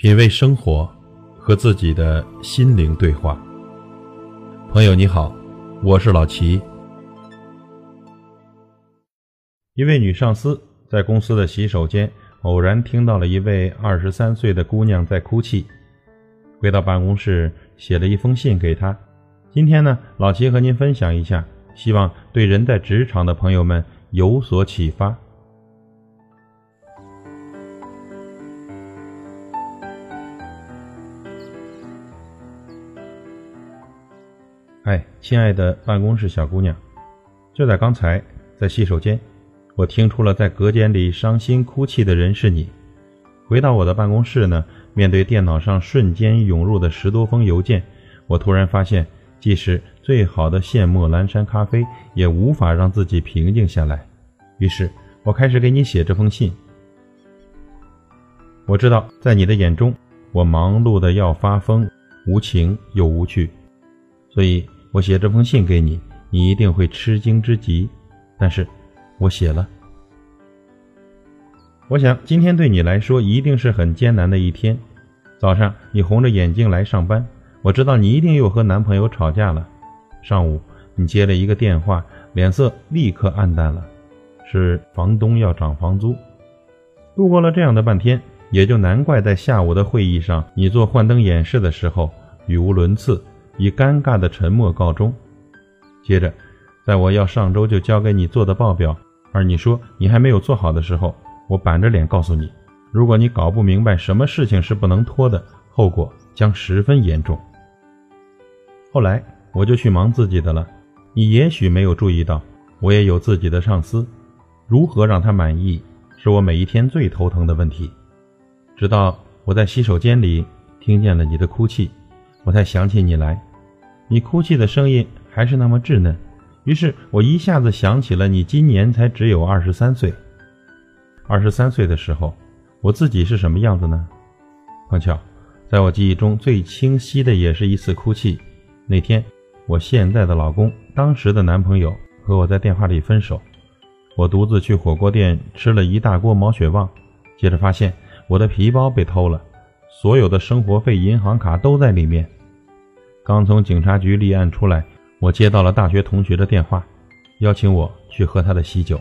品味生活，和自己的心灵对话。朋友你好，我是老齐。一位女上司在公司的洗手间偶然听到了一位二十三岁的姑娘在哭泣，回到办公室写了一封信给她。今天呢，老齐和您分享一下，希望对人在职场的朋友们有所启发。嗨，亲爱的办公室小姑娘，就在刚才，在洗手间，我听出了在隔间里伤心哭泣的人是你。回到我的办公室呢，面对电脑上瞬间涌入的十多封邮件，我突然发现，即使最好的现磨蓝山咖啡，也无法让自己平静下来。于是，我开始给你写这封信。我知道，在你的眼中，我忙碌的要发疯，无情又无趣，所以。我写这封信给你，你一定会吃惊之极。但是，我写了。我想今天对你来说一定是很艰难的一天。早上你红着眼睛来上班，我知道你一定又和男朋友吵架了。上午你接了一个电话，脸色立刻暗淡了，是房东要涨房租。度过了这样的半天，也就难怪在下午的会议上，你做幻灯演示的时候语无伦次。以尴尬的沉默告终。接着，在我要上周就交给你做的报表，而你说你还没有做好的时候，我板着脸告诉你：如果你搞不明白什么事情是不能拖的，后果将十分严重。后来我就去忙自己的了。你也许没有注意到，我也有自己的上司，如何让他满意，是我每一天最头疼的问题。直到我在洗手间里听见了你的哭泣，我才想起你来。你哭泣的声音还是那么稚嫩，于是我一下子想起了你今年才只有二十三岁。二十三岁的时候，我自己是什么样子呢？碰巧，在我记忆中最清晰的也是一次哭泣。那天，我现在的老公，当时的男朋友和我在电话里分手，我独自去火锅店吃了一大锅毛血旺，接着发现我的皮包被偷了，所有的生活费、银行卡都在里面。刚从警察局立案出来，我接到了大学同学的电话，邀请我去喝他的喜酒。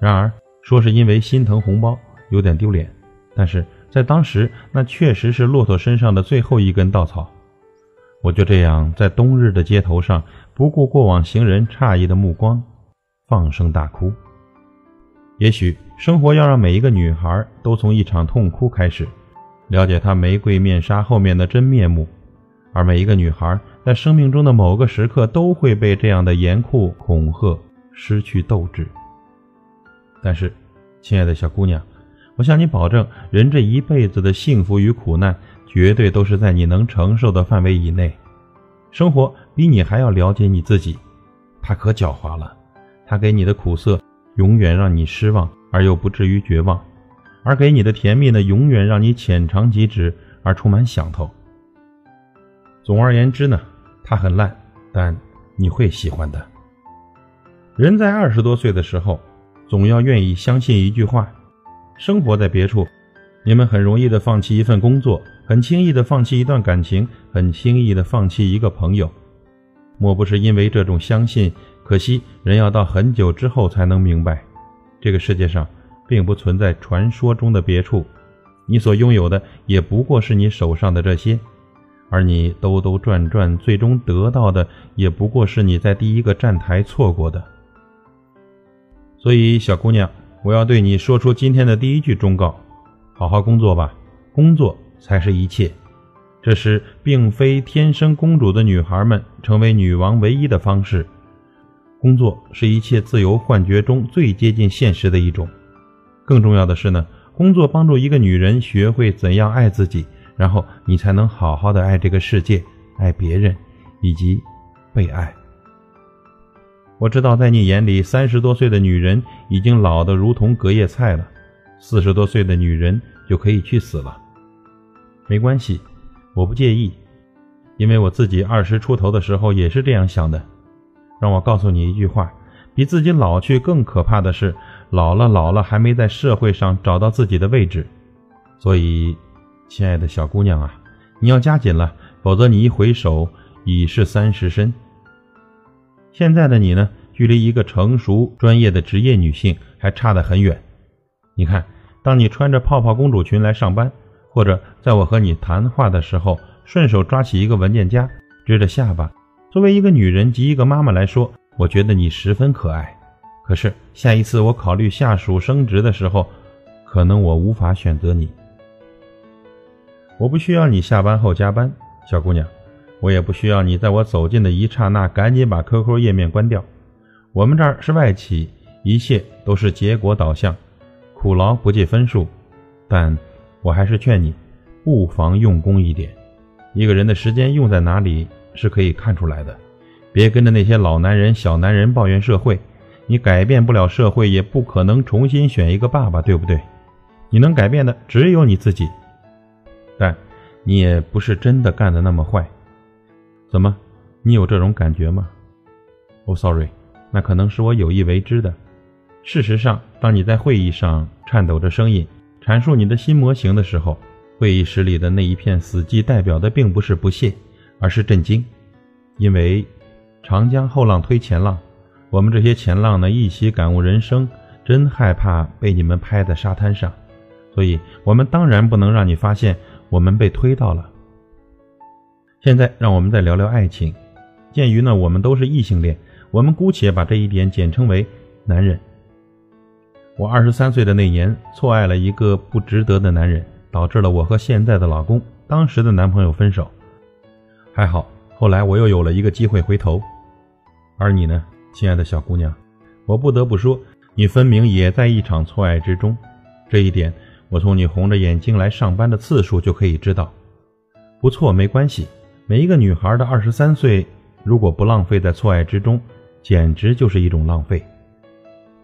然而说是因为心疼红包，有点丢脸。但是在当时，那确实是骆驼身上的最后一根稻草。我就这样在冬日的街头上，不顾过往行人诧异的目光，放声大哭。也许生活要让每一个女孩都从一场痛哭开始，了解她玫瑰面纱后面的真面目。而每一个女孩在生命中的某个时刻都会被这样的严酷恐吓，失去斗志。但是，亲爱的小姑娘，我向你保证，人这一辈子的幸福与苦难，绝对都是在你能承受的范围以内。生活比你还要了解你自己，它可狡猾了，它给你的苦涩，永远让你失望而又不至于绝望；而给你的甜蜜呢，永远让你浅尝即止而充满想头。总而言之呢，它很烂，但你会喜欢的。人在二十多岁的时候，总要愿意相信一句话：生活在别处，你们很容易的放弃一份工作，很轻易的放弃一段感情，很轻易的放弃一个朋友。莫不是因为这种相信？可惜人要到很久之后才能明白，这个世界上并不存在传说中的别处，你所拥有的也不过是你手上的这些。而你兜兜转转，最终得到的也不过是你在第一个站台错过的。所以，小姑娘，我要对你说出今天的第一句忠告：好好工作吧，工作才是一切。这是并非天生公主的女孩们成为女王唯一的方式。工作是一切自由幻觉中最接近现实的一种。更重要的是呢，工作帮助一个女人学会怎样爱自己。然后你才能好好的爱这个世界，爱别人，以及被爱。我知道，在你眼里，三十多岁的女人已经老得如同隔夜菜了，四十多岁的女人就可以去死了。没关系，我不介意，因为我自己二十出头的时候也是这样想的。让我告诉你一句话：比自己老去更可怕的是，老了老了还没在社会上找到自己的位置。所以。亲爱的小姑娘啊，你要加紧了，否则你一回首已是三十身。现在的你呢，距离一个成熟专业的职业女性还差得很远。你看，当你穿着泡泡公主裙来上班，或者在我和你谈话的时候，顺手抓起一个文件夹，支着下巴，作为一个女人及一个妈妈来说，我觉得你十分可爱。可是下一次我考虑下属升职的时候，可能我无法选择你。我不需要你下班后加班，小姑娘，我也不需要你在我走近的一刹那赶紧把 QQ 页面关掉。我们这儿是外企，一切都是结果导向，苦劳不计分数。但我还是劝你，不妨用功一点。一个人的时间用在哪里是可以看出来的。别跟着那些老男人、小男人抱怨社会，你改变不了社会，也不可能重新选一个爸爸，对不对？你能改变的只有你自己。但，你也不是真的干的那么坏，怎么？你有这种感觉吗？哦，sorry，那可能是我有意为之的。事实上，当你在会议上颤抖着声音阐述你的新模型的时候，会议室里的那一片死寂代表的并不是不屑，而是震惊，因为长江后浪推前浪，我们这些前浪呢一起感悟人生，真害怕被你们拍在沙滩上，所以我们当然不能让你发现。我们被推到了。现在，让我们再聊聊爱情。鉴于呢，我们都是异性恋，我们姑且把这一点简称为男人。我二十三岁的那年，错爱了一个不值得的男人，导致了我和现在的老公当时的男朋友分手。还好，后来我又有了一个机会回头。而你呢，亲爱的小姑娘，我不得不说，你分明也在一场错爱之中。这一点。我从你红着眼睛来上班的次数就可以知道，不错，没关系。每一个女孩的二十三岁，如果不浪费在错爱之中，简直就是一种浪费。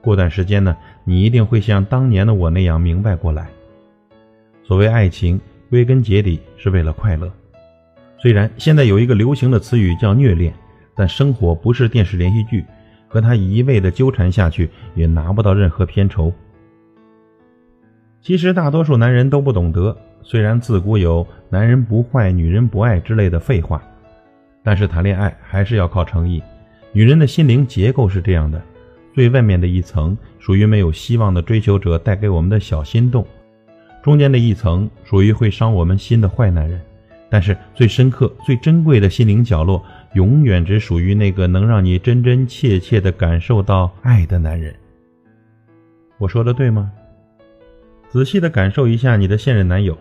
过段时间呢，你一定会像当年的我那样明白过来。所谓爱情，归根结底是为了快乐。虽然现在有一个流行的词语叫虐恋，但生活不是电视连续剧，和他一味的纠缠下去，也拿不到任何片酬。其实大多数男人都不懂得，虽然自古有“男人不坏，女人不爱”之类的废话，但是谈恋爱还是要靠诚意。女人的心灵结构是这样的：最外面的一层属于没有希望的追求者带给我们的小心动，中间的一层属于会伤我们心的坏男人，但是最深刻、最珍贵的心灵角落，永远只属于那个能让你真真切切地感受到爱的男人。我说的对吗？仔细的感受一下你的现任男友，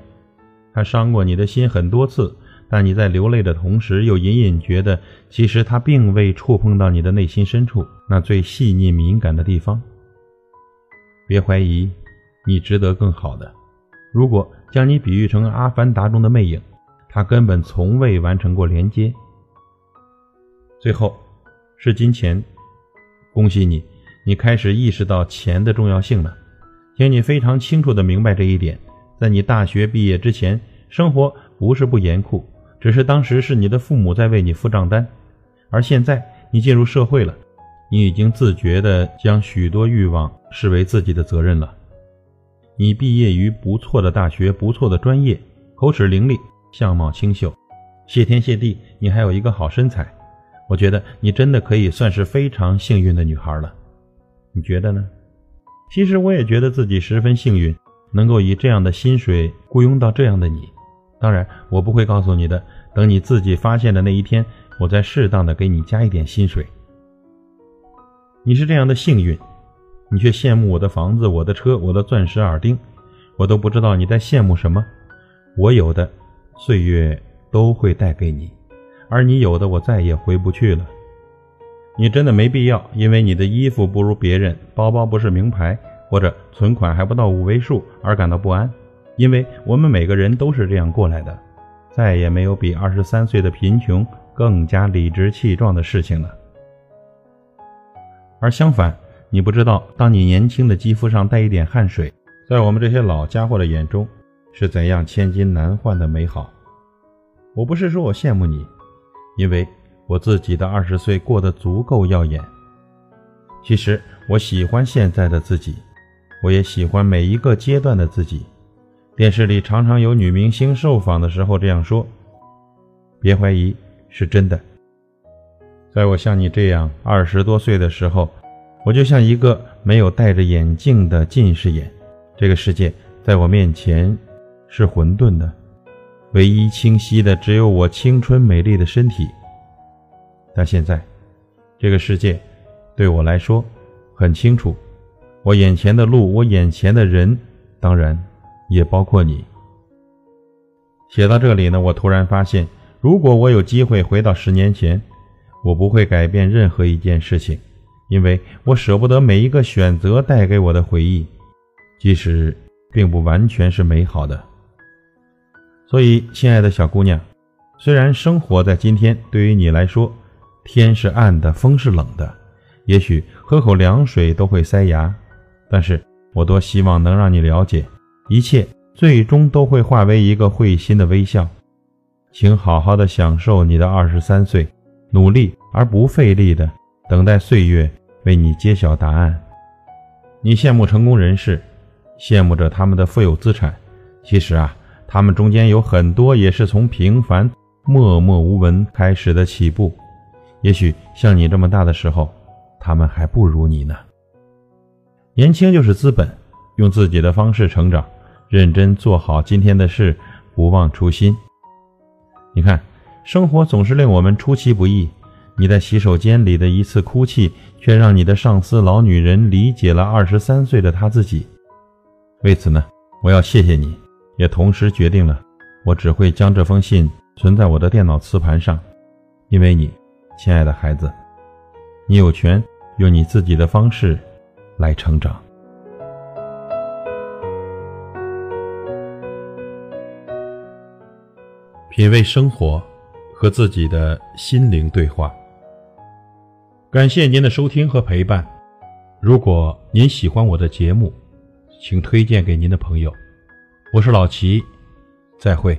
他伤过你的心很多次，但你在流泪的同时，又隐隐觉得，其实他并未触碰到你的内心深处那最细腻敏感的地方。别怀疑，你值得更好的。如果将你比喻成《阿凡达》中的魅影，他根本从未完成过连接。最后，是金钱。恭喜你，你开始意识到钱的重要性了。请你非常清楚地明白这一点，在你大学毕业之前，生活不是不严酷，只是当时是你的父母在为你付账单，而现在你进入社会了，你已经自觉地将许多欲望视为自己的责任了。你毕业于不错的大学，不错的专业，口齿伶俐，相貌清秀，谢天谢地，你还有一个好身材，我觉得你真的可以算是非常幸运的女孩了，你觉得呢？其实我也觉得自己十分幸运，能够以这样的薪水雇佣到这样的你。当然，我不会告诉你的。等你自己发现的那一天，我再适当的给你加一点薪水。你是这样的幸运，你却羡慕我的房子、我的车、我的钻石耳钉，我都不知道你在羡慕什么。我有的，岁月都会带给你，而你有的，我再也回不去了。你真的没必要，因为你的衣服不如别人，包包不是名牌，或者存款还不到五位数而感到不安，因为我们每个人都是这样过来的，再也没有比二十三岁的贫穷更加理直气壮的事情了。而相反，你不知道，当你年轻的肌肤上带一点汗水，在我们这些老家伙的眼中，是怎样千金难换的美好。我不是说我羡慕你，因为。我自己的二十岁过得足够耀眼。其实我喜欢现在的自己，我也喜欢每一个阶段的自己。电视里常常有女明星受访的时候这样说：“别怀疑，是真的。”在我像你这样二十多岁的时候，我就像一个没有戴着眼镜的近视眼，这个世界在我面前是混沌的，唯一清晰的只有我青春美丽的身体。但现在，这个世界对我来说很清楚。我眼前的路，我眼前的人，当然也包括你。写到这里呢，我突然发现，如果我有机会回到十年前，我不会改变任何一件事情，因为我舍不得每一个选择带给我的回忆，即使并不完全是美好的。所以，亲爱的小姑娘，虽然生活在今天对于你来说，天是暗的，风是冷的，也许喝口凉水都会塞牙。但是我多希望能让你了解，一切最终都会化为一个会心的微笑。请好好的享受你的二十三岁，努力而不费力的等待岁月为你揭晓答案。你羡慕成功人士，羡慕着他们的富有资产，其实啊，他们中间有很多也是从平凡、默默无闻开始的起步。也许像你这么大的时候，他们还不如你呢。年轻就是资本，用自己的方式成长，认真做好今天的事，不忘初心。你看，生活总是令我们出其不意。你在洗手间里的一次哭泣，却让你的上司老女人理解了二十三岁的她自己。为此呢，我要谢谢你，也同时决定了，我只会将这封信存在我的电脑磁盘上，因为你，亲爱的孩子，你有权用你自己的方式。来成长，品味生活，和自己的心灵对话。感谢您的收听和陪伴。如果您喜欢我的节目，请推荐给您的朋友。我是老齐，再会。